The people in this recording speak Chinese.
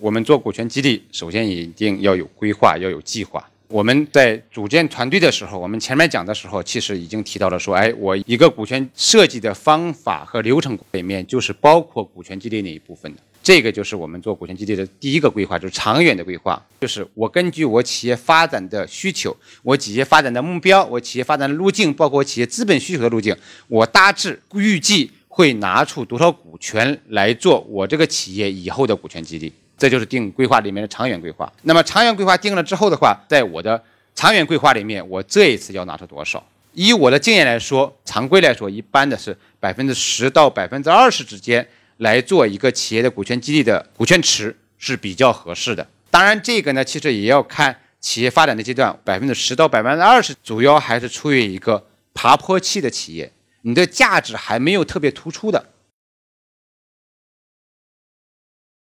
我们做股权激励，首先一定要有规划，要有计划。我们在组建团队的时候，我们前面讲的时候，其实已经提到了说，哎，我一个股权设计的方法和流程里面，就是包括股权激励那一部分的。这个就是我们做股权激励的第一个规划，就是长远的规划，就是我根据我企业发展的需求，我企业发展的目标，我企业发展的路径，包括我企业资本需求的路径，我大致预计会拿出多少股权来做我这个企业以后的股权激励，这就是定规划里面的长远规划。那么长远规划定了之后的话，在我的长远规划里面，我这一次要拿出多少？以我的经验来说，常规来说，一般的是百分之十到百分之二十之间。来做一个企业的股权激励的股权池是比较合适的。当然，这个呢，其实也要看企业发展的阶段，百分之十到百分之二十，主要还是处于一个爬坡期的企业，你的价值还没有特别突出的，